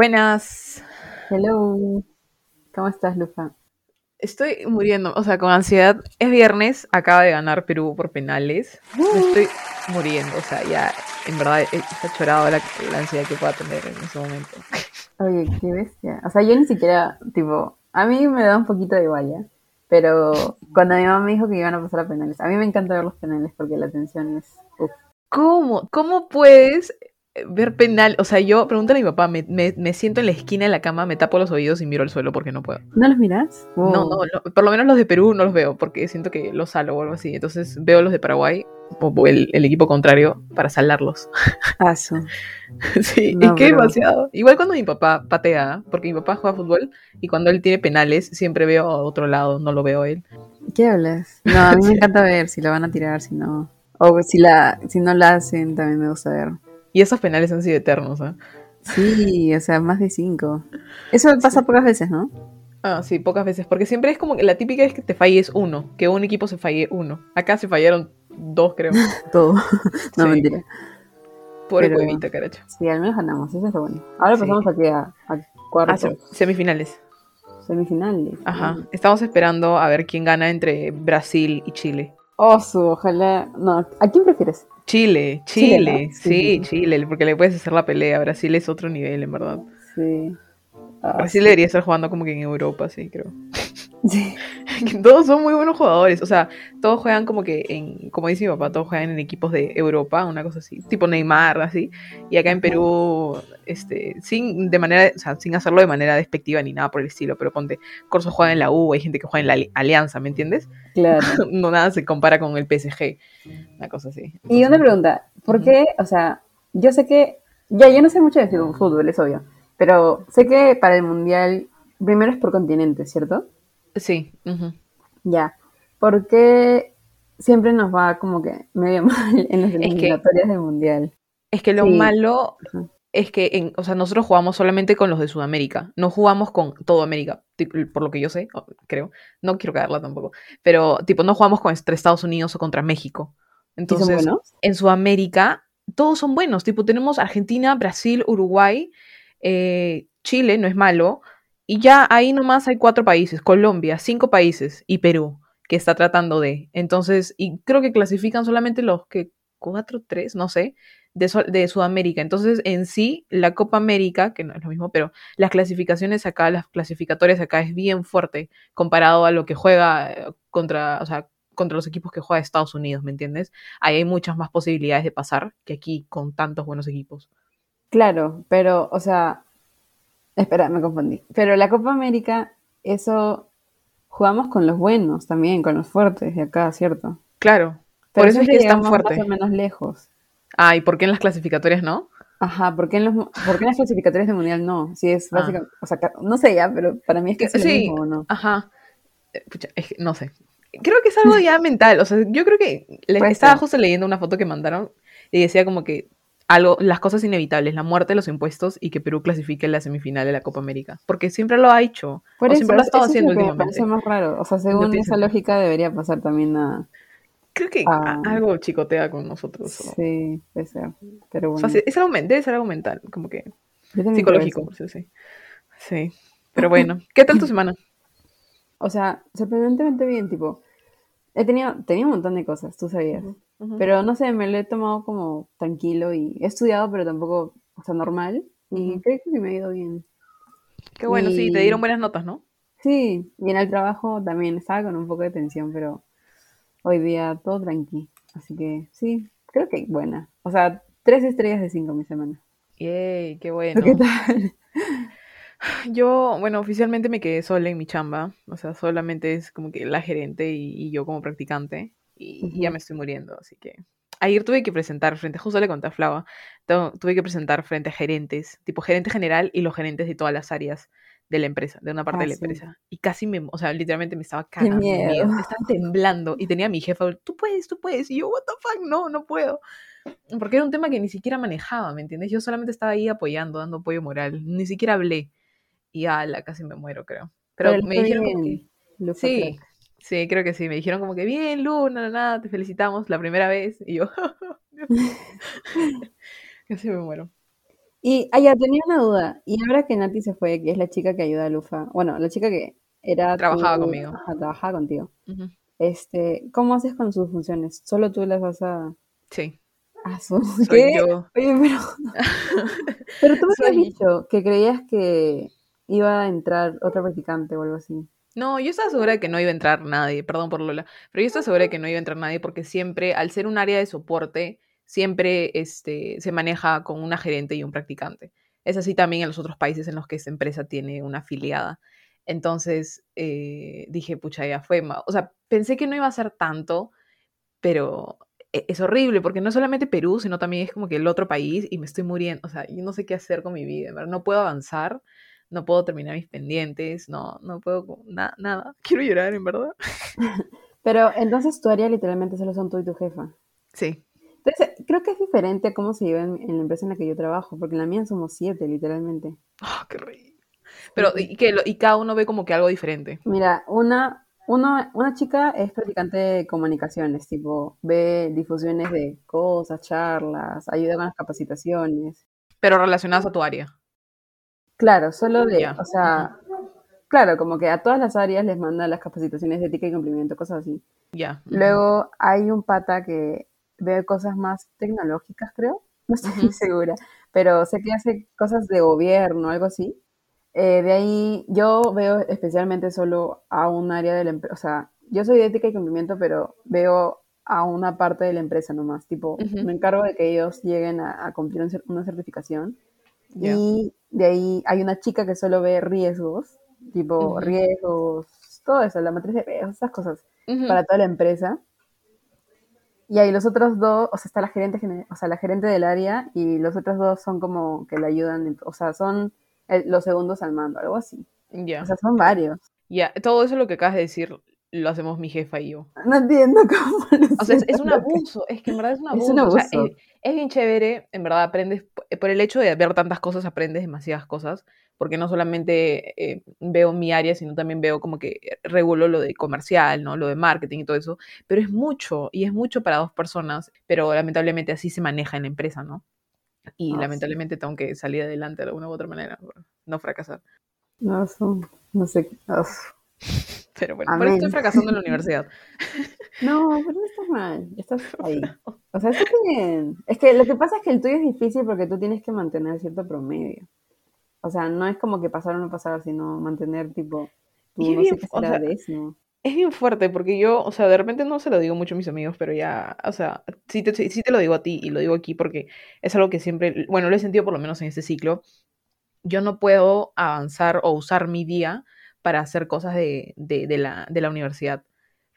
Buenas. Hello. ¿Cómo estás, Lufa? Estoy muriendo, o sea, con ansiedad. Es viernes, acaba de ganar Perú por penales. Me estoy muriendo, o sea, ya, en verdad, eh, está chorado la, la ansiedad que pueda tener en ese momento. Oye, qué bestia. O sea, yo ni siquiera, tipo, a mí me da un poquito de igual, ¿ya? Pero cuando mi mamá me dijo que iban a pasar a penales, a mí me encanta ver los penales porque la tensión es... uf. ¿Cómo? ¿Cómo puedes ver penal? O sea, yo, pregúntale a mi papá, me, me- me siento en la esquina de la cama, me tapo los oídos y miro al suelo porque no puedo. ¿No los miras? No, no, no, por lo menos los de Perú no los veo porque siento que los salo o algo así. Entonces veo los de Paraguay o el, el equipo contrario para salarlos. Paso. Sí, No, es que demasiado. Igual cuando mi papá patea, porque mi papá juega fútbol y cuando él tiene penales siempre veo a otro lado, no lo veo a él. ¿Qué hablas? No, a mí me encanta ver si la van a tirar, si no. O si, la, si no la hacen, también me gusta ver. Y esos penales han sido eternos, ¿ah? Sí, o sea, más de cinco. Eso pasa pocas veces, ¿no? Ah, sí, pocas veces, porque siempre es como que la típica es que te falles uno, que un equipo se falle uno. Acá se fallaron dos, creo. Todo. no, Sí. mentira. Pobre Pero- cuevita, caracho. Sí, al menos ganamos, eso es lo bueno. Ahora Sí. pasamos aquí a, a Ah, cuartos, sem- semifinales. semifinales. Ajá. Estamos esperando a ver quién gana entre Brasil y Chile. Osu, ojalá. No, ¿a quién prefieres? Chile, Chile, Chile, ¿no? sí, Sí. Chile, porque le puedes hacer la pelea. Brasil es otro nivel, en verdad. Sí. Ah, Brasil debería estar jugando como que en Europa, sí, creo. sí. Todos son muy buenos jugadores. O sea, todos juegan como que en, como dice mi papá, todos juegan en equipos de Europa, una cosa así, tipo Neymar, así. Y acá en Perú, este, sin de manera, o sea, sin hacerlo de manera despectiva ni nada por el estilo, pero ponte, Corso juega en la U, hay gente que juega en la Ali- Alianza, ¿me entiendes? Claro. No nada se compara con el PSG, una cosa así. Y una pregunta, ¿por qué? O sea, yo sé que, ya, yo no sé mucho de fútbol, es obvio, pero sé que para el mundial, primero es por continente, ¿cierto? Sí, ujú. Ya. ¿Por qué siempre nos va como que medio mal en las eliminatorias del mundial? Es que lo Sí. malo es que, en, o sea, nosotros jugamos solamente con los de Sudamérica, no jugamos con todo América, por lo que yo sé, creo. No quiero caerla tampoco, pero tipo, no jugamos contra Estados Unidos o contra México. ¿Sí son Entonces, en Sudamérica, todos son buenos. Tipo, tenemos Argentina, Brasil, Uruguay, eh, Chile, no es malo. Y ya ahí nomás hay cuatro países, Colombia, cinco países y Perú, que está tratando de. Entonces, y creo que clasifican solamente los que cuatro, tres, no sé, de, de Sudamérica. Entonces, en sí, la Copa América, que no es lo mismo, pero las clasificaciones acá, las clasificatorias acá es bien fuerte comparado a lo que juega eh, contra, o sea, contra los equipos que juega Estados Unidos, ¿me entiendes? Ahí hay muchas más posibilidades de pasar que aquí con tantos buenos equipos. Claro, pero, o sea, espera, me confundí. Pero la Copa América, eso jugamos con los buenos también, con los fuertes de acá, ¿cierto? Claro. Pero Por eso es que es tan fuerte. Más o menos lejos. Ah, ¿y por qué en las clasificatorias no? Ajá, ¿por qué en, los, por qué en las clasificatorias del mundial no? Sí, es Ah. básicamente, o sea, no sé ya, pero para mí es que es lo Sí. mismo, ¿o no? Ajá. Eh, pucha, es que no sé. Creo que es algo ya mental. O sea, yo creo que le- estaba ser. justo leyendo una foto que mandaron y decía como que algo, las cosas inevitables, la muerte de los impuestos y que Perú clasifique en la semifinal de la Copa América. Porque siempre lo ha hecho. Por o eso, siempre lo ha estado eso es haciendo lo que me parece más raro. O sea, según esa lógica debería pasar también a... Creo que Ah. algo chicotea con nosotros. o- Sí, puede ser. Pero O bueno, sea, es algo, debe ser algo mental, como que psicológico. sí. Sí. Pero bueno, ¿qué tal tu semana? O sea, sorprendentemente bien, tipo, he tenido, tenía un montón de cosas, tú sabías. Pero no sé, me lo he tomado como tranquilo y he estudiado, pero tampoco, o sea, normal. Y creo que me ha ido bien. Qué bueno, sí, te dieron buenas notas, ¿no? Sí, y en el trabajo también estaba con un poco de tensión, pero hoy día todo tranqui. Así que sí, creo que buena. O sea, tres estrellas de cinco mi semana. Yay, qué ¿Tú bueno. qué tal? Yo, bueno, oficialmente me quedé sola en mi chamba, o sea, solamente es como que la gerente y, y yo como practicante, y, y ya Ujú. me estoy muriendo, así que... Ayer tuve que presentar frente, justo le conté a Flava, tu- tuve que presentar frente a gerentes, tipo gerente general y los gerentes de todas las áreas de la empresa, de una parte Ah, de la sí. empresa. Y casi me, o sea, literalmente me estaba cagando miedo. miedo, estaba temblando y tenía a mi jefa, tú puedes, tú puedes, y yo, what the fuck, no, no puedo. Porque era un tema que ni siquiera manejaba, ¿me entiendes? Yo solamente estaba ahí apoyando, dando apoyo moral, ni siquiera hablé. Y ala, casi me muero, creo. Pero, Pero me dijeron que, bien, Lufa, sí. Sí, creo que sí. Me dijeron como que, bien, Luna, nada, te felicitamos la primera vez. Y yo, casi me muero. Y, ah, ya, tenía una duda. Y ahora que Nati se fue, que es la chica que ayuda a Lufa, bueno, la chica que era Trabajaba tu- conmigo. ajá, trabajaba contigo. Este, ¿cómo haces con sus funciones? ¿Solo tú las vas a... Sí, a su... yo. Oye, pero... Pero tú me habías Soy- dicho que creías que iba a entrar otra practicante o algo así. No, yo estaba segura de que no iba a entrar nadie, perdón por Lola, pero yo estaba segura de que no iba a entrar nadie porque siempre, al ser un área de soporte, siempre este, se maneja con una gerente y un practicante. Es así también en los otros países en los que esa empresa tiene una afiliada. Entonces eh, dije, pucha, ya fue. O sea, pensé que no iba a ser tanto, pero e- es horrible porque no solamente Perú, sino también es como que el otro país y me estoy muriendo. O sea, yo no sé qué hacer con mi vida, ¿verdad? No puedo avanzar, no puedo terminar mis pendientes, no, no puedo, na- nada. Quiero llorar, en verdad. Pero entonces tu área literalmente solo son tú y tu jefa. Sí. Entonces, creo que es diferente a cómo se lleva en, en la empresa en la que yo trabajo, porque en la mía somos siete, literalmente. Ah, qué horrible. Pero, y, que lo- y cada uno ve como que algo diferente. Mira, una, uno- una chica es practicante de comunicaciones, tipo, ve difusiones de cosas, charlas, ayuda con las capacitaciones. Pero relacionadas a tu área. Claro, solo de, o sea, claro, como que a todas las áreas les manda las capacitaciones de ética y cumplimiento, cosas así. Ya. Luego hay un pata que ve cosas más tecnológicas, creo. No estoy segura, pero sé que hace cosas de gobierno, algo así. Eh, de ahí yo veo especialmente solo a un área de la empresa, o sea, yo soy de ética y cumplimiento, pero veo a una parte de la empresa nomás, tipo, Ujú. me encargo de que ellos lleguen a, a cumplir un una certificación. Ya. Y de ahí hay una chica que solo ve riesgos, tipo riesgos, todo eso, la matriz de riesgos, esas cosas para toda la empresa. Y ahí los otros dos, o sea, está la gerente, o sea, la gerente del área y los otros dos son como que le ayudan, o sea, son el- los segundos al mando, algo así. Ya. O sea, son varios. Ya. Todo eso lo que acabas de decir lo hacemos mi jefa y yo. No entiendo cómo lo O sea, es, es un lo que- abuso, es que en verdad es un Es abuso. un o sea, abuso. es, es bien chévere, en verdad aprendes, p- por el hecho de ver tantas cosas, aprendes demasiadas cosas, porque no solamente eh, veo mi área, sino también veo como que regulo lo de comercial, ¿no? Lo de marketing y todo eso, pero es mucho, y es mucho para dos personas, pero lamentablemente así se maneja en la empresa, ¿no? Y Ah, sí. lamentablemente tengo que salir adelante de alguna u otra manera, no fracasar. No, no sé. uf. Pero bueno, por eso estoy fracasando en la universidad. No, pero no estás mal, estás ahí. O sea, está bien. Es que lo que pasa es que el tuyo es difícil porque tú tienes que mantener cierto promedio. O sea, no es como que pasar o no pasar, sino mantener tipo, tú no sé bien, qué o será sea, décimo. Es bien fuerte porque yo, o sea, de repente no se lo digo mucho a mis amigos, pero ya, o sea, sí te, sí te lo digo a ti y lo digo aquí porque es algo que siempre, bueno, lo he sentido por lo menos en este ciclo. Yo no puedo avanzar o usar mi día para hacer cosas de, de, de la, de la universidad.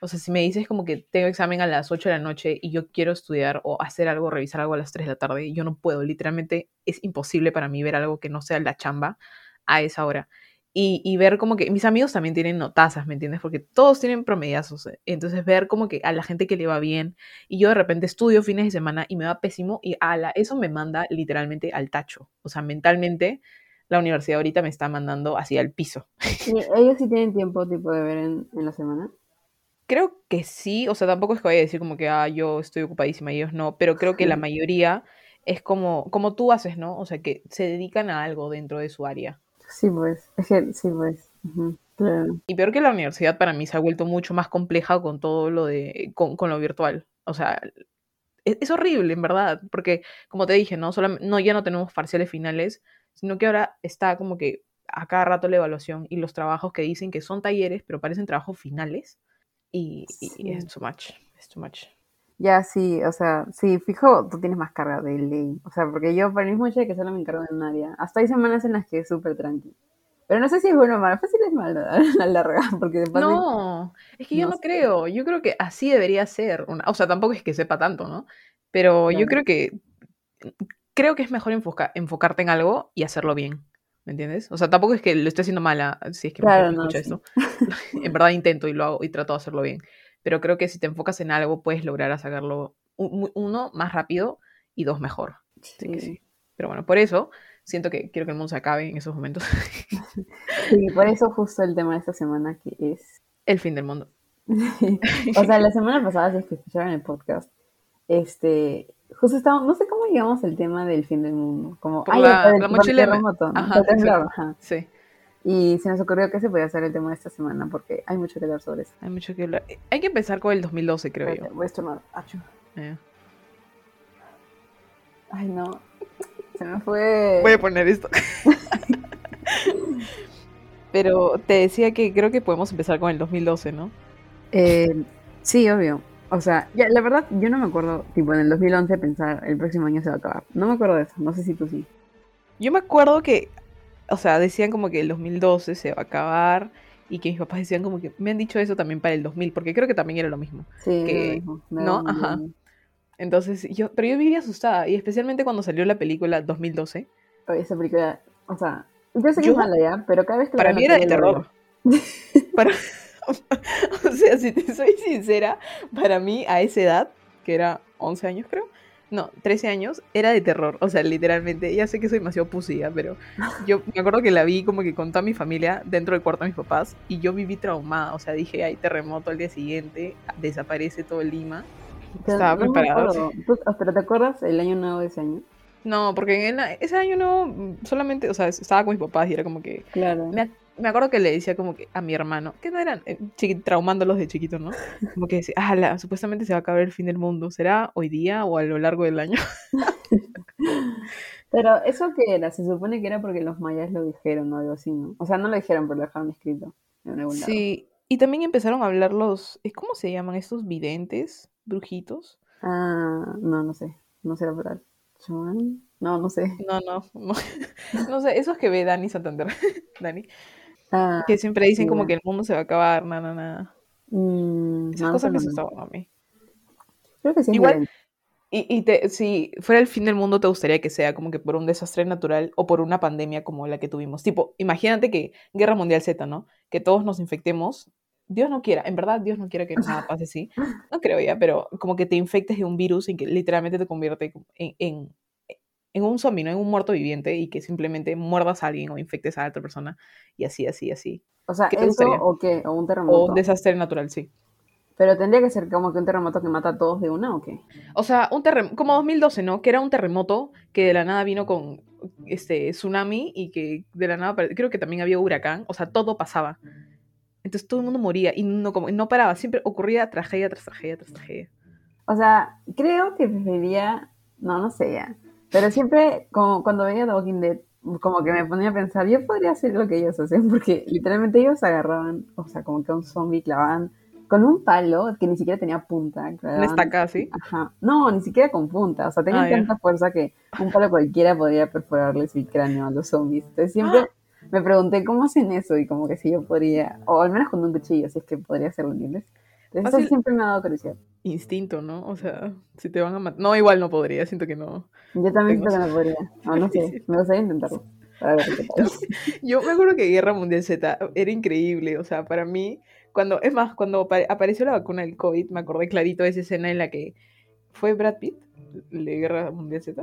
O sea, si me dices como que tengo examen a las 8 de la noche y yo quiero estudiar o hacer algo, revisar algo a las 3 de la tarde, yo no puedo. Literalmente es imposible para mí ver algo que no sea la chamba a esa hora. Y, y ver como que mis amigos también tienen notazas, ¿me entiendes? Porque todos tienen promediazos. Entonces ver como que a la gente que le va bien y yo de repente estudio fines de semana y me va pésimo y ala, eso me manda literalmente al tacho. O sea, mentalmente la universidad ahorita me está mandando hacia el piso. Ellos sí tienen tiempo tipo de ver en, en la semana. Creo que sí, o sea, tampoco es que vaya a decir como que, ah, yo estoy ocupadísima y ellos no, pero creo que la mayoría es como, como tú haces, ¿no? O sea, que se dedican a algo dentro de su área. Sí, pues. Es que, sí, pues. Ujú, claro. Y peor que la universidad para mí se ha vuelto mucho más compleja con todo lo de, con, con lo virtual. O sea, es, es horrible, en verdad, porque como te dije, ¿no? Solam- no, ya no tenemos parciales finales, sino que ahora está como que a cada rato la evaluación y los trabajos que dicen que son talleres, pero parecen trabajos finales. Y, y Sí. es too much, es too much. Ya, sí, o sea, sí, fijo, tú tienes más carga de ley. O sea, porque yo para mí es mucho de que solo me encargo de un área. Hasta hay semanas en las que es súper tranqui. Pero no sé si es bueno o malo. Fácil es malo a la larga, porque después No, es que yo no no creo. Yo creo que así debería ser. Una, o sea, tampoco es que sepa tanto, ¿no? Pero yo Claro. creo que creo que es mejor enfoca- enfocarte en algo y hacerlo bien. ¿Me entiendes? O sea, tampoco es que lo esté haciendo mala, si es que Claro, jefe no, escucha sí. esto. En verdad intento y lo hago y trato de hacerlo bien. Pero creo que si te enfocas en algo, puedes lograr sacarlo uno más rápido y dos mejor. Así que Sí. sí. Pero bueno, por eso siento que quiero que el mundo se acabe en esos momentos. Sí, por eso justo el tema de esta semana que es... el fin del mundo. o sea, la semana pasada, si es que escucharon el podcast, este, justo estamos, no sé cómo llegamos al tema del fin del mundo. Como, Por ay, la- el- la mochila- terremoto. Ajá, el temblor, exacto. ajá. Sí, Y se nos ocurrió que se podía hacer el tema de esta semana porque hay mucho que hablar sobre eso. hay mucho que hablar. Hay que empezar con el 2012, creo yo. Voy a estornudar. Ay, no. Se me fue. Voy a poner esto. Pero te decía que creo que podemos empezar con el 2012, ¿no? Eh, sí, obvio. O sea, ya, la verdad, yo no me acuerdo, tipo, en el 2011 pensar el próximo año se va a acabar. No me acuerdo de eso. No sé si tú sí. Yo me acuerdo que, o sea, decían como que el 2012 se va a acabar y que mis papás decían como que me han dicho eso también para el 2000, porque creo que también era lo mismo. Sí, Que- lo mismo. ¿no? Ajá. Entonces, yo, pero yo vivía asustada y especialmente cuando salió la película 2012, Oye, esa película, o sea, yo sé que Yo- es mala ya, pero cada vez que para mí era de terror. Para, o sea, si te soy sincera, para mí a esa edad, que era 11 años creo, no, 13 años, era de terror. O sea, literalmente, ya sé que soy demasiado pusilla, pero yo me acuerdo que la vi como que con toda mi familia dentro del cuarto de mis papás y yo viví traumada. O sea, dije, hay terremoto al día siguiente, desaparece todo Lima. veo. Estaba No. ¿Tú- ¿Pero te acuerdas el año nuevo de ese año? No, porque en la- ese año no, mm, solamente, o sea, estaba con mis papás y era como que Claro. Me, me acuerdo que le decía como que a mi hermano, que no eran eh, traumándolos de chiquitos, ¿no? Como que decía, ah, la- supuestamente se va a acabar el fin del mundo. ¿Será hoy día o a lo largo del año? Pero eso que era, se supone que era porque los mayas lo dijeron o algo así, ¿no? O sea, no lo dijeron, pero lo dejaron escrito en algún lado. Sí, y también empezaron a hablar los, eh, ¿cómo se llaman estos videntes? ¿Brujitos? Ah, no, no sé. No sé la. ¿Chamán? No, no sé. No, no, no. No sé, esos que ve Dani Santander, Dani, Que siempre dicen como que el mundo se va a acabar, nada, nada. mm, Esas no, no cosas sé me asustaban a mí. Creo que sí Igual-. Y, y te, si fuera el fin del mundo, ¿te gustaría que sea como que por un desastre natural o por una pandemia como la que tuvimos? Tipo, imagínate que Guerra Mundial Z, ¿no? Que todos nos infectemos. Dios no quiera, en verdad Dios no quiera que nada pase así. No creo ya, pero como que te infectes de un virus en que literalmente te convierte en, en, en un zombie, ¿no? En un muerto viviente y que simplemente muerdas a alguien o infectes a otra persona y así, así, así. O sea, ¿qué ¿eso gustaría? o qué? ¿O un O terremoto? un desastre natural, sí. Pero tendría que ser como que un terremoto que mata a todos de una o qué? O sea, un terremoto, como 2012, ¿no? Que era un terremoto que de la nada vino con este tsunami y que de la nada, creo que también había huracán, o sea, todo pasaba. Entonces todo el mundo moría y no, como, no paraba, siempre ocurría tragedia tras tragedia tras tragedia. O sea, creo que preferiría, no, no sé ya, pero siempre como cuando veía The Walking Dead, como que me ponía a pensar, yo podría hacer lo que ellos hacen, porque literalmente ellos agarraban, o sea, como que a un zombie clavaban con un palo que ni siquiera tenía punta. Una estaca así. Ajá, no, ni siquiera con punta, o sea, tenían Ah, tanta fuerza que un palo cualquiera podría perforarles el cráneo a los zombies. Entonces siempre Ah. me pregunté cómo hacen eso y como que si yo podría, o al menos con un cuchillo, si es que podría hacerlo, ¿entiendes? Entonces eso siempre me ha dado curiosidad. Instinto, ¿no? O sea, si te van a matar. No, igual no podría, siento que no. Yo también siento que no podría. No, no sé. Me gustaría intentarlo. Para ver qué tal. Yo me acuerdo que Guerra Mundial Z era increíble, o sea, para mí, cuando, es más, cuando apa- apareció la vacuna del COVID, me acordé clarito de esa escena en la que fue Brad Pitt, de Guerra Mundial Z.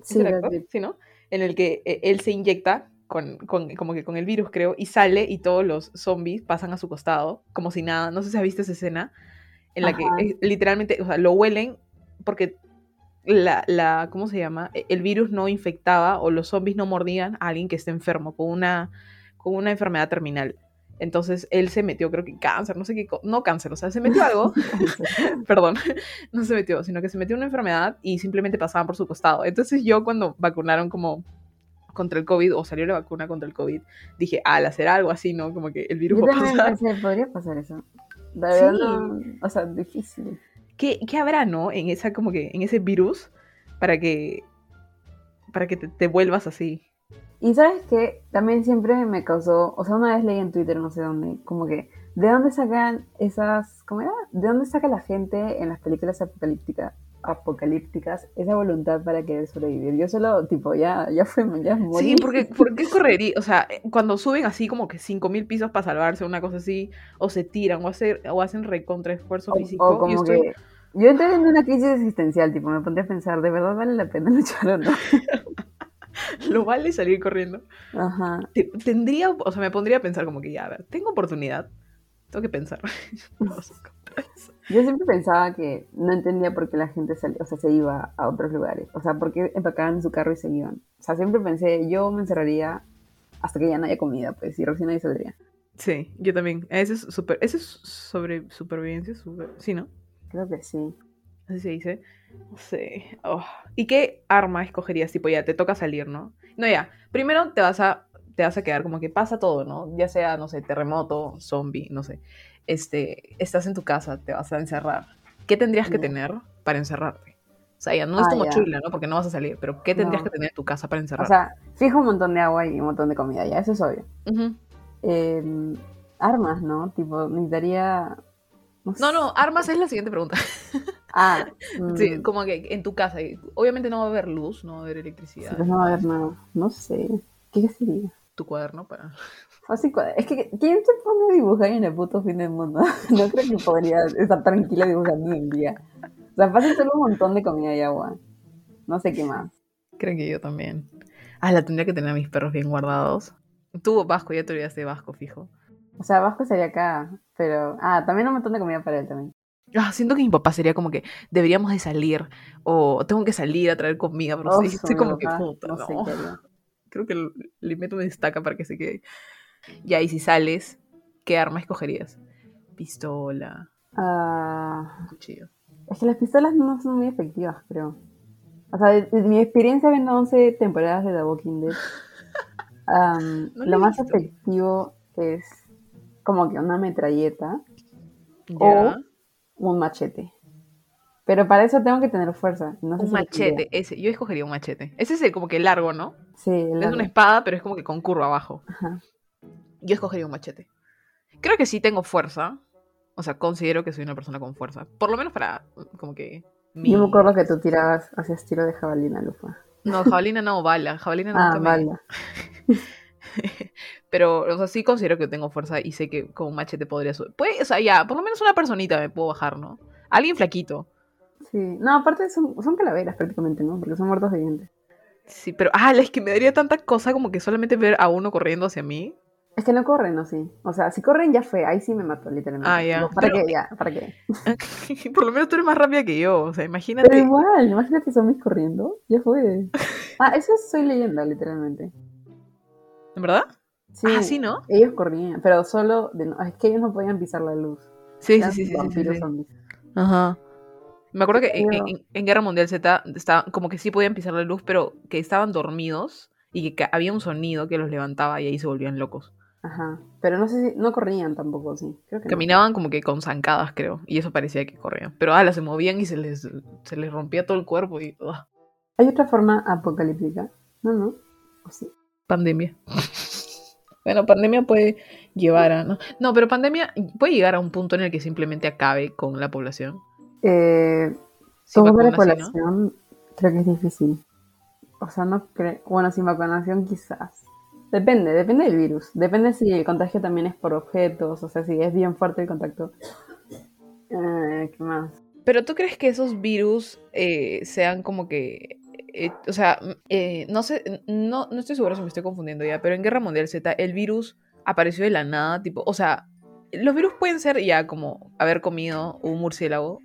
¿Es Sí, Brad? Pitt. Sí, ¿no? En el que eh, él se inyecta con, con- como que con el virus, creo, y sale y todos los zombies pasan a su costado, como si nada. No sé si has visto esa escena, en la que literalmente, o sea, lo huelen porque la, la, ¿cómo se llama? E- El virus no infectaba o los zombies no mordían a alguien que esté enfermo con una, con una enfermedad terminal. Entonces él se metió, creo que cáncer, no sé qué, no cáncer, o sea, se metió algo perdón, no se metió, sino que se metió una enfermedad y simplemente pasaban por su costado. Entonces yo cuando vacunaron como contra el COVID o salió la vacuna contra el COVID, dije, al hacer algo así, ¿no? Como que el virus Yo va a pasar. pensé, podría pasar eso. La verdad, Sí. no, o sea, difícil. ¿Qué, qué habrá, no? En esa, como que, en ese virus para que, para que te, te vuelvas así. Y sabes que también siempre me causó, o sea, una vez leí en Twitter, no sé dónde, como que, ¿de dónde sacan esas, cómo era? ¿De dónde saca la gente en las películas apocalípticas, apocalípticas esa voluntad para querer sobrevivir? Yo solo, tipo, ya, ya fue, ya morí. Sí, porque, ¿por qué correría? O sea, cuando suben así como que 5000 pisos para salvarse, una cosa así, o se tiran, o, hacer, o hacen recontra esfuerzo O, físico. o yo como estoy- que, yo entré en una crisis existencial, tipo, me pondría a pensar, ¿de verdad vale la pena luchar o no? lo vale salir corriendo. Ajá. Te- Tendría, o sea, me pondría a pensar como que ya, a ver, tengo oportunidad, tengo que pensar. Eso. Yo siempre pensaba que no entendía por qué la gente salía, o sea, se iba a otros lugares. O sea, por qué empacaban su carro y se iban. O sea, siempre pensé, yo me encerraría hasta que ya no haya comida, pues, y recién ahí saldría. Sí, yo también. Ese es super, ese es sobre supervivencia, super, sí, ¿no? Creo que sí. Así se dice. No sé. Oh. ¿Y qué arma escogerías? Tipo, ya, te toca salir, ¿no? No, ya. Primero te vas a, te vas a quedar como que pasa todo, ¿no? Ya sea, no sé, terremoto, zombie, no sé. Este, estás en tu casa, te vas a encerrar. ¿Qué tendrías que Ya. tener para encerrarte? O sea, ya no es Ah, tu ya. mochila, ¿no? Porque no vas a salir, pero ¿qué tendrías No. que tener en tu casa para O encerrarte? sea, fijo un montón de agua y un montón de comida, ya, eso es obvio. Ujú. Eh, armas, ¿no? Tipo, necesitaría... No, sé. no, armas es la siguiente pregunta. Ah, Sí, mm, como que en tu casa, obviamente no va a haber luz, no va a haber sí, electricidad. pues no va a haber nada. No sé. ¿Qué sería? Tu cuaderno para... Así, es que, ¿quién se pone a dibujar en el puto fin del mundo? No creo que podría estar tranquila dibujando en el día. O sea, fácil solo un montón de comida y agua. No sé qué más. Creo que yo también. Ah, la tendría que tener a mis perros bien guardados. Tú, Vasco, ya te olvidaste de Vasco, fijo. O sea, Vasco sería acá, pero... Ah, también un montón de comida para él también. Ah, siento que mi papá sería como que deberíamos de salir o tengo que salir a traer comida, pero sí, Oso, estoy como que papá, puta, no no. sé qué haría. Creo que le meto una destaca para que se quede. Ya, y si sales, ¿qué arma escogerías? Pistola, Ah, cuchillo. es que las pistolas no son muy efectivas, creo. O sea, de, de mi experiencia viendo 11 temporadas de The Walking Dead, am, No lo he más visto. efectivo es como que una metralleta Ya. un machete. Pero para eso tengo que tener fuerza. No sé un si lo machete, ese. Yo escogería un machete. Ese es el como que largo, ¿no? Sí, Es una espada, pero es como que con curva abajo. Ajá. Yo escogería un machete. Creo que sí tengo fuerza. O sea, considero que soy una persona con fuerza. Por lo menos para, como que... mi- Yo me acuerdo que tú tirabas hacia estilo de jabalina, Lufa. No, jabalina no, bala. Jabalina Ah, nunca me... vale. Pero, o sea, sí considero que tengo fuerza y sé que con un machete podría subir. Puede, o sea, ya, por lo menos una personita me puedo bajar, ¿no? Alguien flaquito. Sí. No, aparte son, son calaveras prácticamente, ¿no? Porque son muertos vivientes. Sí, pero, ah, es que me daría tanta cosa como que solamente ver a uno corriendo hacia mí. Es que no corren, ¿no? Sí. O sea, si corren ya fue. Ahí sí me mató, literalmente. Ah, ya. ¿Para Pero- qué? Ya, ¿para qué? por lo menos tú eres más rápida que yo. O sea, imagínate. Pero igual, imagínate zombies corriendo. Ya fue. Ah, eso es soy leyenda, literalmente. ¿En verdad? Sí, Ah, sí, ¿no? Ellos corrían, pero solo de no- es que ellos no podían pisar la luz. Sí, sí, Eran sí, sí, sí, sí, vampiros sí. zombies. Ajá. Me acuerdo que en, en- en Guerra Mundial Z estaba, como que sí podían pisar la luz, pero que estaban dormidos y que había un sonido que los levantaba y ahí se volvían locos. Ajá. Pero no sé si no corrían tampoco, sí. Creo que no. Caminaban como que con zancadas, creo, y eso parecía que corrían. Pero ala, se movían y se les, se les rompía todo el cuerpo y ugh, Hay otra forma apocalíptica. No, no. ¿O sí? pandemia. bueno, pandemia puede llevar a... No, no, pero pandemia puede llegar a un punto en el que simplemente acabe con la población. Eh, Sin ¿sí, no? población creo que es difícil. O sea, no creo. Bueno, sin vacunación quizás. Depende, depende del virus. Depende si el contagio también es por objetos, o sea, si es bien fuerte el contacto. Eh, ¿Qué más? Pero tú crees que esos virus eh, sean como que... eh, o sea, no sé, no, no estoy segura si me estoy confundiendo ya, pero en Guerra Mundial Z el virus apareció de la nada, tipo, o sea, los virus pueden ser ya como haber comido un murciélago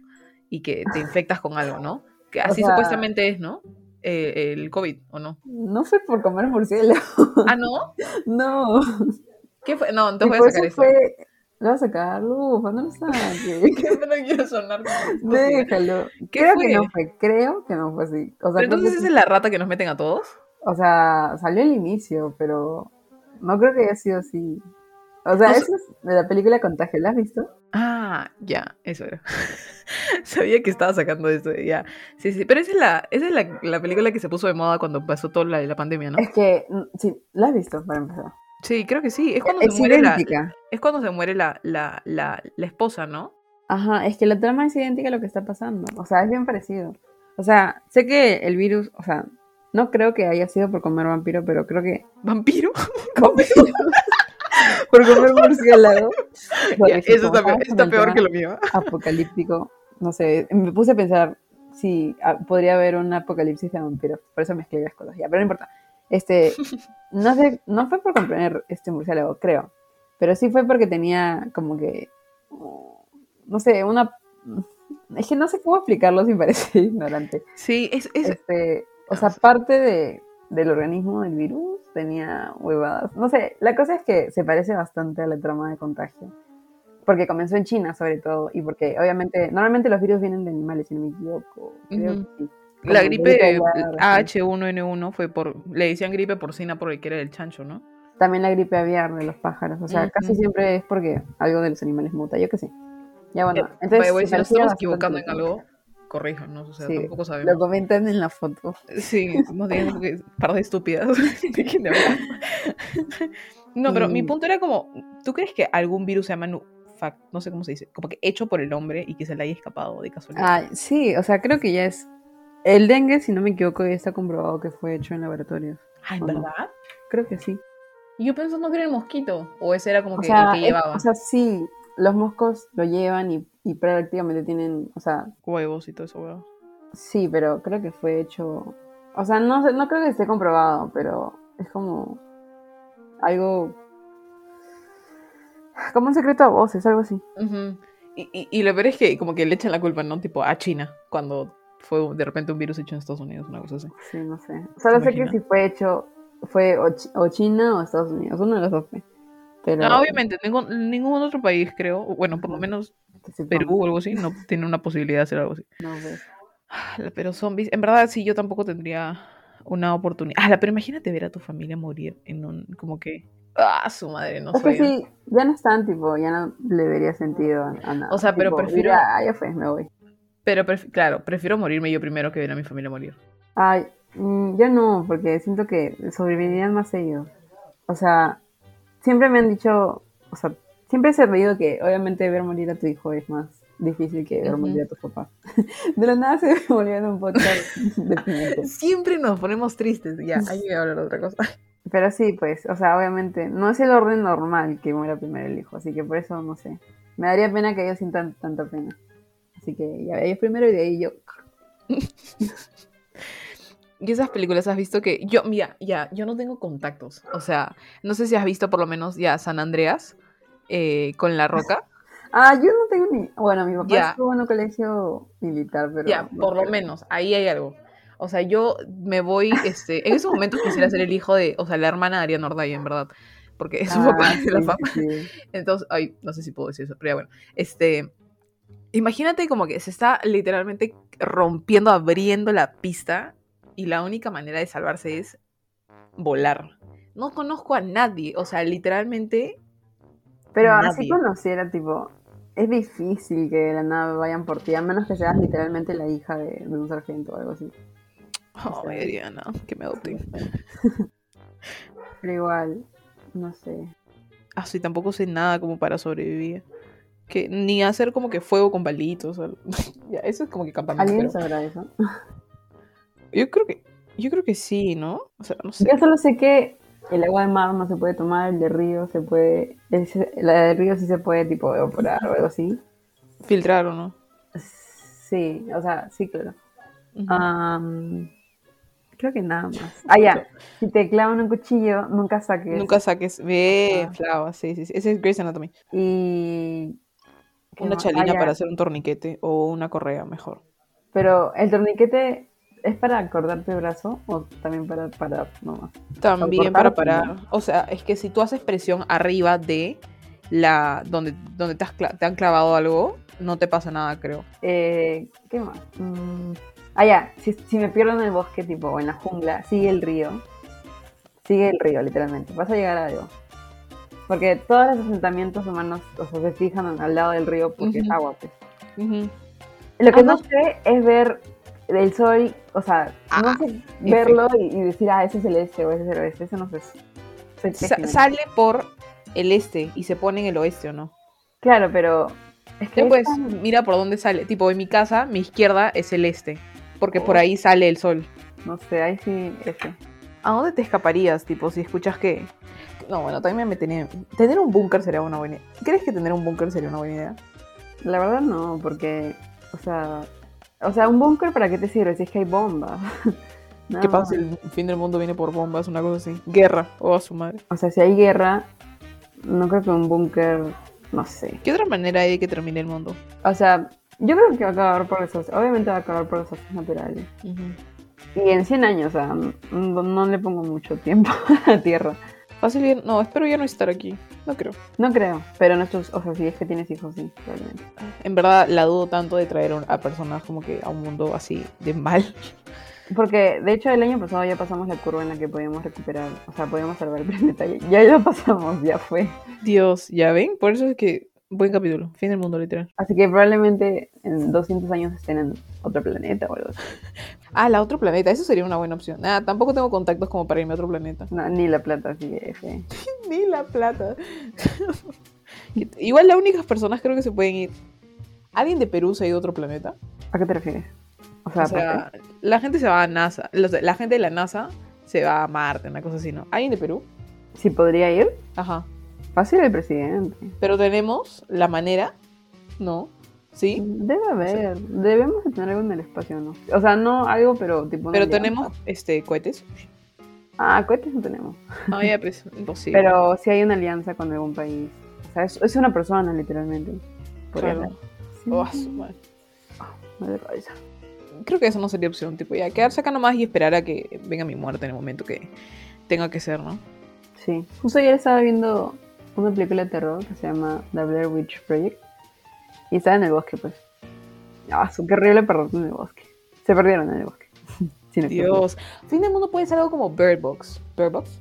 y que te infectas con algo, ¿no? Que O así sea- supuestamente es, ¿no? Eh, el COVID, ¿o no? No fue por comer murciélago. Ah, ¿no? no. ¿Qué fue? No, entonces voy a sacar eso fue. Lo vas a sacar, Lufa, no lo saques. Que no quiero sonar. Déjalo. ¿Qué creo fue? que no fue, creo que no fue así. O sea, Pero entonces que es la rata que nos meten a todos. o sea, salió al inicio, pero no creo que haya sido así. O sea, sé- eso es de la película Contagio, ¿la has visto? Ah, ya, eso era. Sabía que estaba sacando esto, ya. Sí, sí, pero esa es la, esa es la, la película que se puso de moda cuando pasó toda la, la pandemia, ¿no? Es que, mm, sí, la has visto para empezar. Sí, creo que sí. Es cuando Es se muere la, es cuando se muere la, la, la, la esposa, ¿no? Ajá, es que la trama es idéntica a lo que está pasando. O sea, es bien parecido. O sea, sé que el virus, o sea, no creo que haya sido por comer vampiro, pero creo que ¿Vampiro? por comer murciélago. Eso está, peor, está peor que lo mío. Apocalíptico, no sé, me puse a pensar si ah, podría haber un apocalipsis de vampiros. Por eso mezclé las cosas ya, pero no importa. Este, no sé, no fue por comer este murciélago, creo. Pero sí fue porque tenía como que, no sé, una, Es que no sé cómo explicarlo sin parecer ignorante. Sí, es... es... Este, o sea, parte de, del organismo del virus tenía huevadas. No sé, la cosa es que se parece bastante a la trama de contagio. Porque comenzó en China, sobre todo, y porque obviamente, normalmente los virus vienen de animales, si no me equivoco. Creo Ujú. que sí. La gripe aviar, así. H1N1 fue por... Le decían gripe porcina porque era del chancho, ¿no? También la gripe aviar de los pájaros. O sea, Ujú. casi siempre es porque algo de los animales muta, yo qué sé. Ya bueno, Eh, entonces. se si nos estamos equivocando en algo, corríjanos, o sea, Sí, tampoco Lo sabemos. comentan en la foto. Sí, más bien porque par de estúpidas. No, pero mi Y- punto era como, ¿tú crees que algún virus se llama no sé cómo se dice, como que hecho por el hombre y que se le haya escapado de casualidad? Ah, sí, o sea, creo que ya es. El dengue, si no me equivoco, ya está comprobado que fue hecho en laboratorios. ¿o no? ¿verdad? Creo que sí. Y yo pensando que era el mosquito, o ese era como O que sea, el que es- llevaba o sea, sí, los moscos lo llevan y, y prácticamente tienen, o sea, huevos y todo eso, huevo. sí, pero creo que fue hecho, o sea, no no creo que esté comprobado, pero es como algo, como un secreto a voces, algo así. Y, y, y lo peor es que como que le echan la culpa, ¿no? Tipo a China, cuando fue de repente un virus hecho en Estados Unidos, una cosa así. Sí, no sé. Solo sé que si fue hecho, fue o, o China o Estados Unidos, uno de los dos fue. Pero, No, obviamente, ningún, ningún otro país, creo, bueno, por lo menos Perú o algo así, no tiene una posibilidad de hacer algo así. no sé. Ah, Pero zombies, en verdad sí, yo tampoco tendría una oportunidad. Ah, pero imagínate ver a tu familia morir en un, como que, ah, su madre, no Es que sé. sí, ya no están, tipo, ya no le vería sentido a, nada. O sea, pero Tipo, prefiero- diría, "Ah, ya fue, me voy. Pero pref- claro, prefiero morirme yo primero que ver a mi familia morir. Ay, mm, yo no, porque siento que sobrevivirían más ellos. O sea, siempre me han dicho, o sea, siempre he sabido que obviamente ver morir a tu hijo es más difícil que ver morir a tu papá. De la nada se murió en un podcast deprimente. Siempre nos ponemos tristes. Ya, hay que hablar de otra cosa. Pero sí, pues, o sea, obviamente, no es el orden normal que muera primero el hijo, así que por eso, no sé. Me daría pena que ellos sientan tanta pena. Así que ya, ellos primero y de ahí yo. Y esas películas has visto que yo, mira, ya, yo no tengo contactos. O sea, no sé si has visto por lo menos ya San Andreas eh, con La Roca. Ah, yo no tengo ni. Bueno, mi papá estuvo en un colegio militar, pero. Ya, por lo menos, ahí hay algo. O sea, yo me voy, este, en esos momentos quisiera ser el hijo de, o sea, la hermana de Ariana Ordaya, en verdad. Porque es un Ah, papá la sí. Entonces, ay, no sé si puedo decir eso, pero ya bueno. Este, imagínate como que se está literalmente rompiendo, abriendo la pista y la única manera de salvarse es volar. No conozco a nadie, o sea, literalmente, Pero así Nadie. conociera, tipo. Es difícil que de la nada vayan por ti, a menos que seas literalmente la hija de, de un sargento o algo así. oh, sea, Ariana, que me adopten. Pero igual, no sé. Ah, sí, tampoco sé nada como para sobrevivir. Que ni hacer como que fuego con palitos. o- ya, eso es como que campamento. ¿Alguien pero sabrá eso? Yo creo que, yo creo que sí, ¿no? O sea, no sé. Yo solo sé que el agua de mar no se puede tomar, el de río se puede. ese- la de río sí se puede, tipo, evaporar o algo así. Filtrar o no. Sí, o sea, sí, claro. Creo que nada más. Ah, ya. Si te clavan un cuchillo, nunca saques. Nunca saques. Ve, Ah. Flava, sí, sí, sí. Ese es Grey's Anatomy. Y. ¿qué Una chalina Ah, para hacer un torniquete o una correa, mejor. Pero, ¿el torniquete es para acordarte el brazo o también para parar nomás? También para parar. O sea, es que si tú haces presión arriba de la donde, donde te, has te han clavado algo, no te pasa nada, creo. Eh, ¿Qué más? Mm, ah, ya. Si, si me pierdo en el bosque, tipo, o en la jungla, sigue el río. Sigue el río, literalmente. Vas a llegar a algo. Porque todos los asentamientos humanos o sea, se fijan al lado del río porque es agua, pues. Lo que Ah, no. sé es ver el sol, o sea, Ah, no sé verlo y, y decir, ah, ese es el este o ese es el oeste. Eso no sé. Sa- sale por el este y se pone en el oeste, ¿o no? Claro, pero es que Ya es pues, tan- mira por dónde sale. Tipo, en mi casa, mi izquierda es el este. Porque por Oh. ahí sale el sol. no sé, ahí sí, ese. ¿A dónde te escaparías, tipo, si escuchas que... No, bueno, también me tenía... Tener un búnker sería una buena idea. ¿Crees que tener un búnker sería una buena idea? La verdad no, porque, o sea, o sea, un búnker para qué te sirve si es que hay bombas. Nada ¿Qué pasa si el fin del mundo viene por bombas, una cosa así? Guerra, o a su madre. O sea, si hay guerra, no creo que un búnker, no sé. ¿Qué otra manera hay de que termine el mundo? O sea, Yo creo que va a acabar por desastres. Obviamente va a acabar por desastres naturales. Y en 100 años, o sea, no, no le pongo mucho tiempo a la Tierra. Fácil, no, espero ya no estar aquí. No creo. No creo, pero nuestros, o sea, si es que tienes hijos, sí, probablemente. En verdad, la dudo tanto de traer a personas como que a un mundo así de mal. Porque, de hecho, el año pasado ya pasamos la curva en la que podíamos recuperar, o sea, podíamos salvar el planeta. Ya, ya lo pasamos, ya fue. Dios, ¿ya ven? Por eso es que buen capítulo. Fin del mundo, literal. Así que probablemente en 200 años estén en otro planeta o algo así. Ah, la otro planeta. Eso sería una buena opción. Ah, tampoco tengo contactos como para irme a otro planeta. No, ni la plata, F. Ni la plata. Igual las únicas personas creo que se pueden ir. ¿Alguien de Perú se ha ido a otro planeta? ¿A qué te refieres? O sea, O sea, la gente se va a NASA. La gente de la NASA se va a Marte, una cosa así, ¿no? ¿Alguien de Perú? si podría ir, Ajá. Fácil el presidente. Pero tenemos la manera, ¿no? ¿Sí? Debe haber, debemos de tener algo en el espacio, ¿no? O sea, no algo, pero tipo... Pero alianza. tenemos este cohetes. Ah, cohetes no tenemos. Ah, ya, pues, imposible. Pero si hay una alianza con algún país. O sea, es, es una persona, literalmente. Podría Claro. Sí. Oh, madre. Me. Creo que eso no sería opción, tipo, ya quedarse acá nomás y esperar a que venga mi muerte en el momento que tenga que ser, ¿no? Sí. Justo ayer estaba viendo una película de terror que se llama The Blair Witch Project. Y estaba en el bosque, pues. Ah, su qué horrible perderse en el bosque. Se perdieron en el bosque. Dios. Fin del mundo puede ser algo como Bird Box. ¿Bird Box?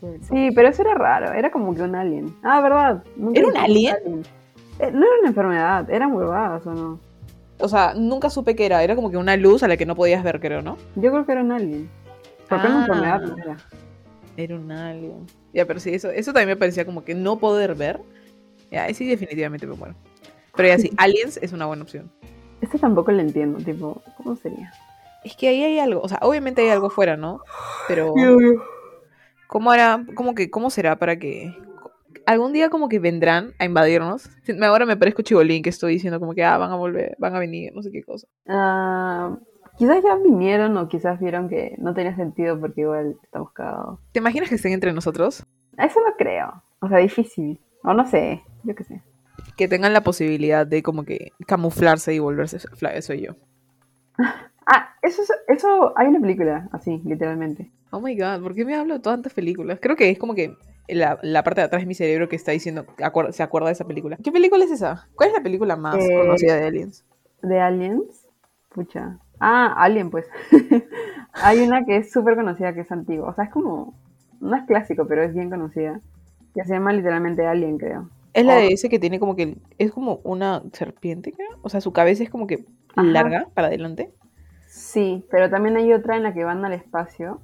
Bird Box. Sí, pero eso era raro. Era como que un alien. Ah, ¿verdad? Nunca ¿Era un alien? Eh, no era una enfermedad, eran huevadas o no. O sea, nunca supe qué era. Era como que una luz a la que no podías ver, creo, ¿no? Yo creo que era un alien. Porque una Ah. enfermedad no era. Era un alien. Ya, pero sí, eso, eso también me parecía como que no poder ver. Ya, sí, definitivamente me muero. Pero ya sí, aliens es una buena opción. Este tampoco lo entiendo, tipo, ¿cómo sería? Es que ahí hay algo, o sea, obviamente hay algo fuera, ¿no? Pero, ¿cómo hará, cómo que, cómo será para que algún día como que vendrán a invadirnos? Ahora me parezco chibolín que estoy diciendo como que, ah, van a volver, van a venir, no sé qué cosa. Ah, quizás ya vinieron o quizás vieron que no tenía sentido porque igual estamos cagados. ¿Te imaginas que estén entre nosotros? Eso no creo. O sea, difícil. O no sé, yo qué sé. Que tengan la posibilidad de como que camuflarse y volverse fla- soy yo. Ah, eso, es- eso, hay una película así, literalmente. Oh my god, ¿por qué me hablo de tantas películas? Creo que es como que la, la parte de atrás de mi cerebro que está diciendo, acuer- se acuerda de esa película. ¿Qué película es esa? ¿Cuál es la película más Eh, conocida de Aliens? ¿De Aliens? Pucha. Ah, Alien, pues. hay una que es súper conocida, que es antigua. O sea, es como, no es clásico, pero es bien conocida. Que se llama literalmente Alien, creo. Es la oh. de ese que tiene como que, es como una serpiente, creo. O sea, su cabeza es como que Ajá. larga para adelante. Sí, pero también hay otra en la que van al espacio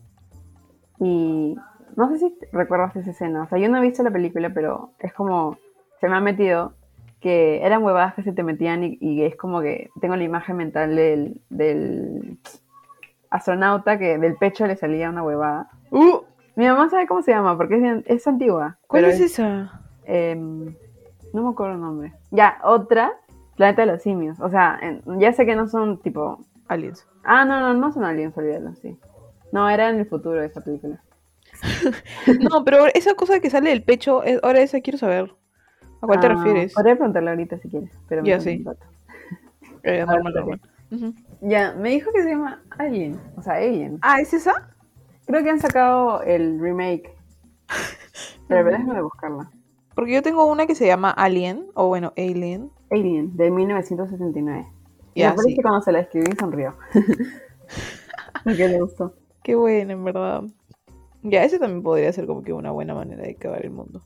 y no sé si recuerdas esa escena. O sea, yo no he visto la película, pero es como se me ha metido que eran huevadas que se te metían y, y es como que tengo la imagen mental del, del astronauta que del pecho le salía una huevada. Uh, Mi mamá sabe cómo se llama porque es, es antigua. ¿Cuál es esa? em, no me acuerdo el nombre. Ya, otra, Planeta de los Simios. O sea, en- ya sé que no son tipo Aliens. Ah, no, no, no son aliens, olvídalo, sí. No, era en el futuro esa película. No, pero esa cosa que sale del pecho, ahora esa quiero saber. ¿A cuál te Ah, refieres? Podría preguntarle ahorita si quieres, pero me Ya, sí. un rato. Eh, normal. Ya, me dijo que se llama Alien, o sea, Alien. Ah, ¿es esa? Creo que han sacado el remake. Pero déjame buscarla. Porque yo tengo una que se llama Alien, o bueno, Alien. Alien, de 1979. Y Ya, me parece sí. que cuando se la escribí sonrió. Porque le gustó. Qué buena, en verdad. Ya, ese también podría ser como que una buena manera de acabar el mundo.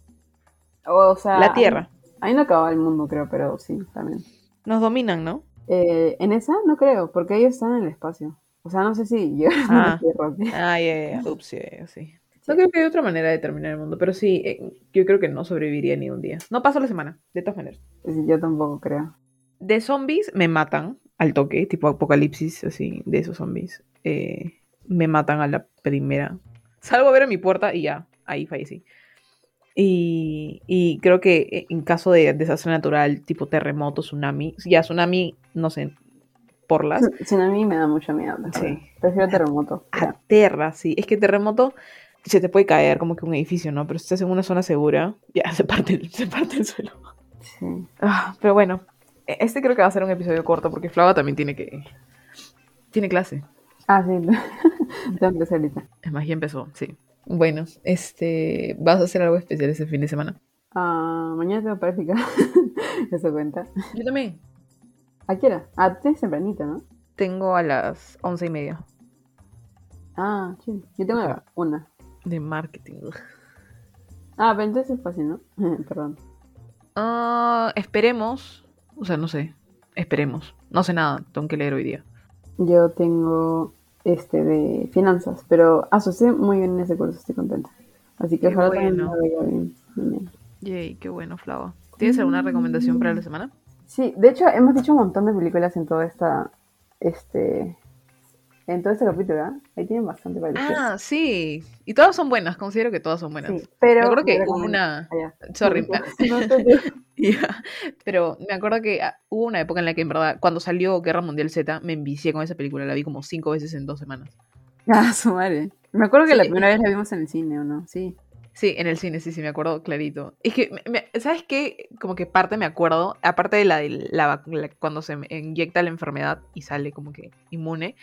O sea, La Tierra. Ahí, ahí no acaba el mundo, creo, pero sí, también. Nos dominan, ¿no? Eh, en esa no creo, porque ellos están en el espacio. O sea, no sé si a Ah. la Tierra. ¿ok? Ah, ya, ya, ya. Ups, sí. No creo que hay otra manera de terminar el mundo, pero sí, eh, yo creo que no sobreviviría ni un día. No paso la semana, de todas maneras. Sí, Yo tampoco creo. De zombies me matan al toque, tipo apocalipsis, así, de esos zombies. Eh, me matan a la primera. Salgo a ver a mi puerta y ya, ahí fallecí. Y, y creo que eh, en caso de desastre natural, tipo terremoto, tsunami, ya tsunami, no sé, por las, Tsunami me da mucho miedo. Sí. Prefiero terremoto. aterra, sí. Es que terremoto se te puede caer como que un edificio, ¿no? Pero si estás en una zona segura, ya se parte, el- se parte el suelo. sí. Ah, pero bueno, E- Este creo que va a ser un episodio corto porque Flava también tiene que. Tiene clase. Ah, sí. Tengo que. Es más, ya empezó, sí. Bueno, este. ¿Vas a hacer algo especial ese fin de semana? Ah, mañana tengo práctica. Eso cuenta. Yo también. ¿A qué hora? Ah, tienes tempranito, ¿no? Tengo a las once y media Ah, chido. Yo tengo una. de marketing. Ah, pero entonces es fácil, ¿no? Perdón. Ah, esperemos. O sea, no sé. Esperemos. No sé nada. Tengo que leer hoy día. Yo tengo este de finanzas, pero asocié muy bien en ese curso, estoy contenta. Así que Qué ojalá también bueno. me vaya bien. mañana. Yay, qué bueno, Flava. ¿Tienes alguna recomendación para la semana? Sí, de hecho hemos dicho un montón de películas en toda esta, este, en todo este capítulo. Ahí tienen bastante para. Ah, sí. Y todas son buenas. Considero que todas son buenas. sí, pero Me acuerdo que una. Sorry. No, no, no, Ya, Pero me acuerdo que ah, hubo una época en la que en verdad, cuando salió Guerra Mundial Z, me envicié con esa película. La vi como cinco veces en dos semanas. Ah, su madre. Me acuerdo que la Sí. primera vez la vimos en el cine, ¿o no? Sí. Sí, en el cine, sí, sí, me acuerdo clarito. Es que, me- ¿sabes qué? Como que parte me acuerdo, aparte de la de la, la- cuando se inyecta la enfermedad y sale como que inmune,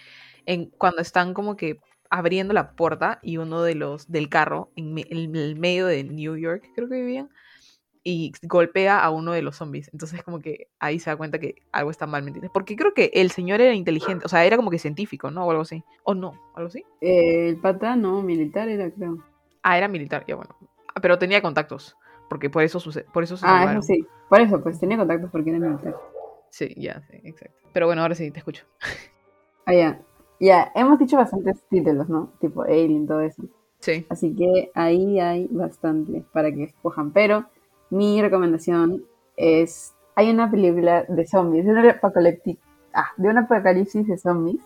en cuando están como que abriendo la puerta y uno de los del carro, en, me- en el medio de New York, creo que vivían, y golpea a uno de los zombies. Entonces como que ahí se da cuenta que algo está mal, ¿me entiendes? Porque creo que el señor era inteligente, o sea, era como que científico, ¿no? O algo así. O no, algo así. Eh, el pata, no, militar era, creo. Ah, era militar, ya bueno. Ah, Pero tenía contactos, porque por eso por eso se Ah, salvaron. eso sí. Por eso, pues tenía contactos porque era militar. Sí, ya, sí, exacto. Pero bueno, ahora sí, te escucho. Ah, ya. Ya, hemos dicho bastantes títulos, ¿no? Tipo Alien, todo eso. Sí. Así que ahí hay bastante para que escojan. Pero mi recomendación es. Hay una película de zombies, de un apocalipsis, ah, de un apocalipsis de zombies.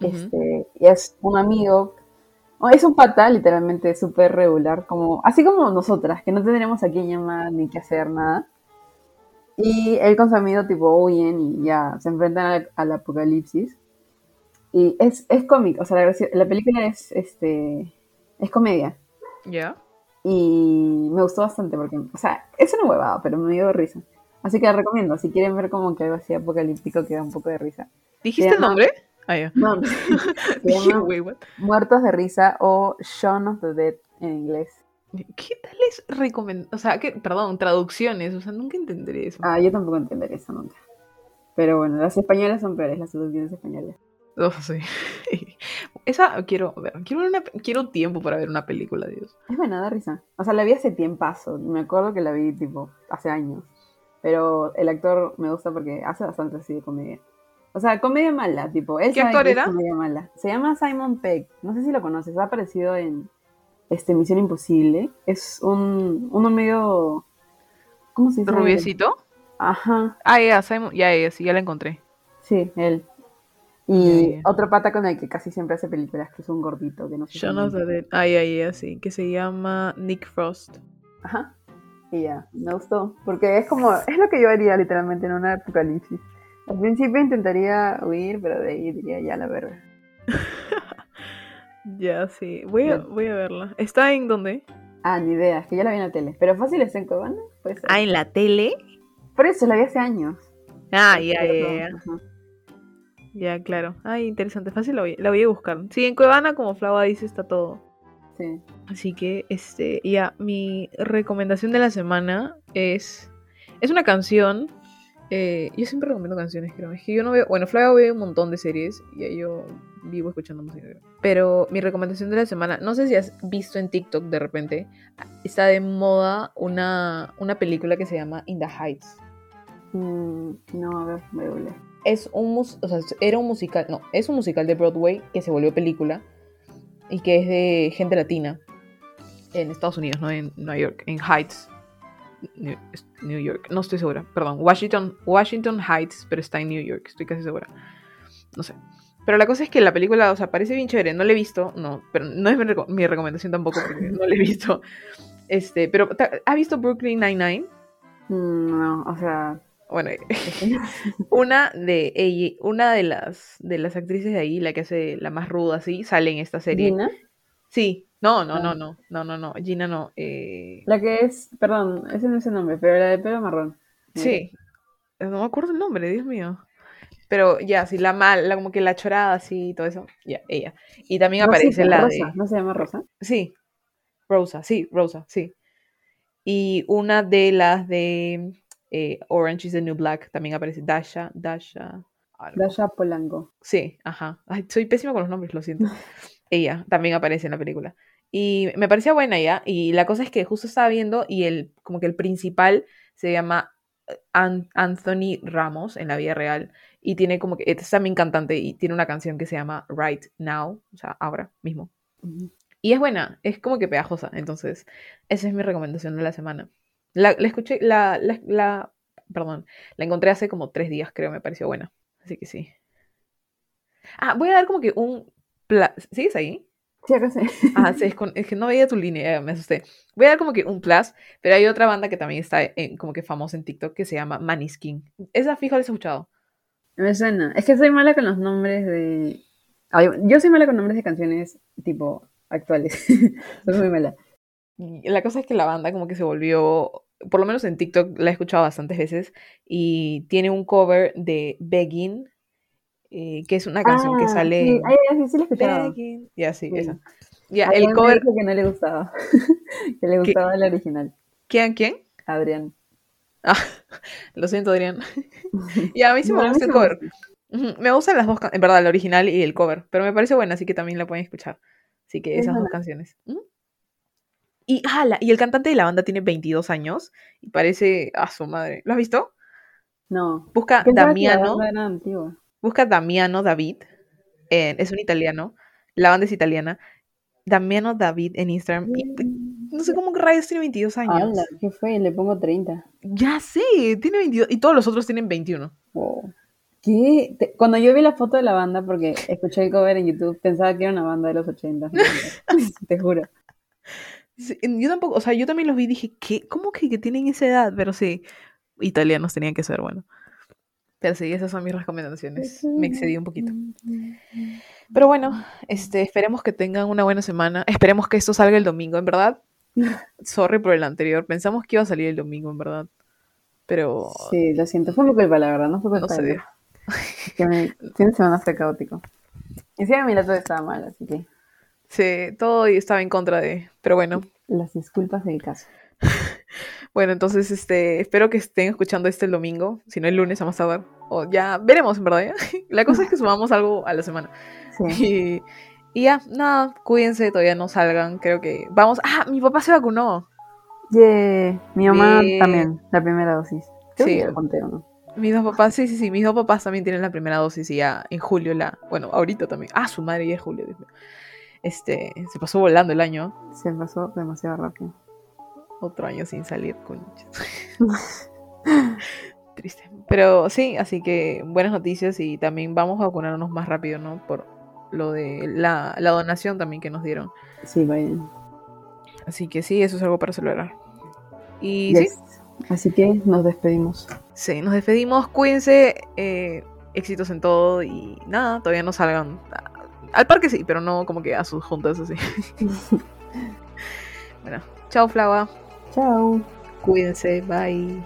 Este, y es un amigo. Es un pata, literalmente, súper regular, como, así como nosotras, que no tendremos a quién llamar ni qué hacer, nada. Y él con su amigo, tipo, huyen y ya se enfrentan al, al apocalipsis. Y es, es cómico, o sea, la, la película es, este, es comedia. ¿Ya? Y me gustó bastante porque, o sea, es una huevada, pero me dio risa. Así que la recomiendo, si quieren ver como que algo así apocalíptico que da un poco de risa. ¿Dijiste el llama- nombre? Ah, ya. No, Dije, llama "Wait, what?". Muertos de risa o Shaun of the Dead en inglés. ¿Qué tal es recomendar? O sea, que, perdón, traducciones. O sea, nunca entenderé eso. Ah, yo tampoco entenderé eso nunca. Pero bueno, las españolas son peores, las traducciones españolas. Oh, sí. Esa quiero ver. Quiero, una, quiero tiempo para ver una película, Dios. Es buena, da risa. O sea, la vi hace tiempazo. Me acuerdo que la vi tipo hace años. Pero el actor me gusta porque hace bastante así de comedia. O sea, comedia mala, tipo. Él ¿Qué actor era? comedia mala. Se llama Simon Pegg. No sé si lo conoces. Ha aparecido en este, Misión Imposible. Es un, uno medio. ¿Cómo se dice? ¿Rubiecito? Ajá. Ah, ya, Simon. Ya, ya, sí, ya la encontré. Sí, él. Y otro pata con el que casi siempre hace películas, que es un gordito, que no sé. Shaun cómo- of the Dead. Ah, ya, ya, sí. Que se llama Nick Frost. Ajá. Y ya, me gustó. Porque es como, es lo que yo haría literalmente en una apocalipsis. Al principio intentaría huir, pero de ahí diría ya la verga. Ya, sí. Voy a, voy a verla. ¿Está en dónde? Ah, ni idea, es que ya la vi en la tele. Pero fácil está en Cobana, pues. Ah, en la tele. Por eso la vi hace años. Ah, ya, ya, ya. Ya, claro. Ay, interesante. Fácil la voy, la voy a buscar. Sí, en Cuevana, como Flava dice, está todo. Sí. Así que, este, ya, mi recomendación de la semana es. Es una canción. eh, yo siempre recomiendo canciones, creo. Es que yo no veo. Bueno, Flava ve un montón de series y ahí yo vivo escuchando música. creo. Pero mi recomendación de la semana, no sé si has visto en TikTok de repente, está de moda una, una película que se llama In the Heights. Mm, no, ver, voy a googlear. es un mus- o sea, era un musical, no, es un musical de Broadway que se volvió película y que es de gente latina en Estados Unidos, no en Nueva York, en Heights, New, York, no estoy segura, perdón, Washington, Washington Heights, pero está en New York, estoy casi segura, no sé. Pero la cosa es que la película, o sea, parece bien chévere, no la he visto, no, pero no es mi, reco- mi recomendación tampoco porque no la he visto. Este, pero ¿te- ¿has visto Brooklyn Nine-Nine? Mm, no, o sea. Bueno, una de ella, una de las de las actrices de ahí, la que hace la más ruda así, sale en esta serie. Gina, Sí, no, no, Ah. no, no, no, no, no, Gina no. eh, la que es, perdón, ese no es el nombre, pero la de pelo marrón. sí, No me acuerdo el nombre, Dios mío. Pero ya, sí, la mal, como que la chorada, así, y todo eso. Ya, ella. Y también aparece la Rosa, de... ¿no se llama Rosa? Sí, Rosa, sí, Rosa, sí. Y una de las de eh, Orange is the New Black también aparece Dasha, Dasha. algo. Dasha Polanco. Sí, ajá. Ay, soy pésima con los nombres, lo siento. Ella también aparece en la película. Y me parecía buena ya. Y la cosa es que justo estaba viendo y el, como que el principal se llama eh, An- Anthony Ramos en la vida real. Y tiene como que, es también cantante y tiene una canción que se llama Right Now, o sea, ahora mismo. Y es buena, es como que pegajosa. Entonces, esa es mi recomendación de la semana. La, la escuché, la, la, la- perdón, la encontré hace como tres días, creo, me pareció buena. Así que sí. Ah, voy a dar como que un... pla- ¿Sigues ahí? Sí, acá sé. Ah, sí, es, con- es que no veía tu línea, me asusté. Voy a dar como que un plus, pero hay otra banda que también está en- como que famosa en TikTok que se llama Maniskin. Esa fijo la he escuchado. Me suena. Es que soy mala con los nombres de. Ay, yo soy mala con nombres de canciones tipo actuales. soy muy mala. La cosa es que la banda como que se volvió, por lo menos en TikTok la he escuchado bastantes veces, y tiene un cover de Begging, eh, que es una canción que Ah, sale... Sí, ay, sí, sí, la. Begging. Ya, sí, Sí. esa. Ya, Adrián el cover... dijo que no le gustaba. que le gustaba el original. ¿Quién? ¿Quién? Adrián. Ah, lo siento, Adrián. Y a mí sí me gusta el cover. Me gustan las dos, en verdad, el original y el cover, pero me parece buena, así que también la pueden escuchar. Así que Es esas dos buena. canciones. Ujú. Y, ah, la- y el cantante de la banda tiene 22 años y parece a su madre. ¿Lo has visto? No. Busca Damiano, busca Damiano David, es un italiano, la banda es italiana. Damiano David en Instagram. y- no sé cómo rayos tiene 22 años. ¿qué fue? Le pongo 30. Ya sé, tiene 22 y todos los otros tienen 21. Wow. ¿Qué? Te- Cuando yo vi la foto de la banda, porque escuché el cover en YouTube, pensaba que era una banda de los 80. Te juro. Yo tampoco, o sea, yo también los vi y dije, ¿qué? ¿Cómo que, que tienen esa edad? Pero sí, italianos tenían que ser, bueno. Pero sí, esas son mis recomendaciones. Me excedí un poquito. Pero bueno, este, esperemos que tengan una buena semana. Esperemos que esto salga el domingo, en verdad. Sorry por el anterior. Pensamos que iba a salir el domingo, en verdad. Pero Sí, lo siento. Fue mi culpa, la verdad. No fue no culpa se de dio. él. Que fin de semana fue caótico. Encima mi laptop estaba mal, así que Sí, todo estaba en contra de. Pero bueno. las disculpas del caso. Bueno, entonces, este, espero que estén escuchando este el domingo. Si no, el lunes vamos a ver. O ya veremos, en verdad. ¿ya? La cosa es que subamos algo a la semana. Sí. Y, y ya, nada, cuídense, todavía no salgan. Creo que. Vamos. Ah, mi papá se vacunó. Yeah. Mi mamá también, la primera dosis. Creo Sí. que conté, ¿o no? Mis dos papás, sí, sí, sí. Mis dos papás también tienen la primera dosis y ya en julio la. Bueno, ahorita también. Ah, su madre ya es julio, Dios mío. Este, se pasó volando el año. Se pasó demasiado rápido. Otro año sin salir, conchas. Triste. Pero sí, así que buenas noticias y también vamos a vacunarnos más rápido, ¿no? Por lo de la, la donación también que nos dieron. Sí, vayan. Así que sí, eso es algo para celebrar. Y sí. Así que nos despedimos. sí, nos despedimos. Cuídense. eh, éxitos en todo y nada, todavía no salgan. Al parque sí, pero no como que a sus juntas así. bueno, chao, Flava. Chao. Cuídense, bye.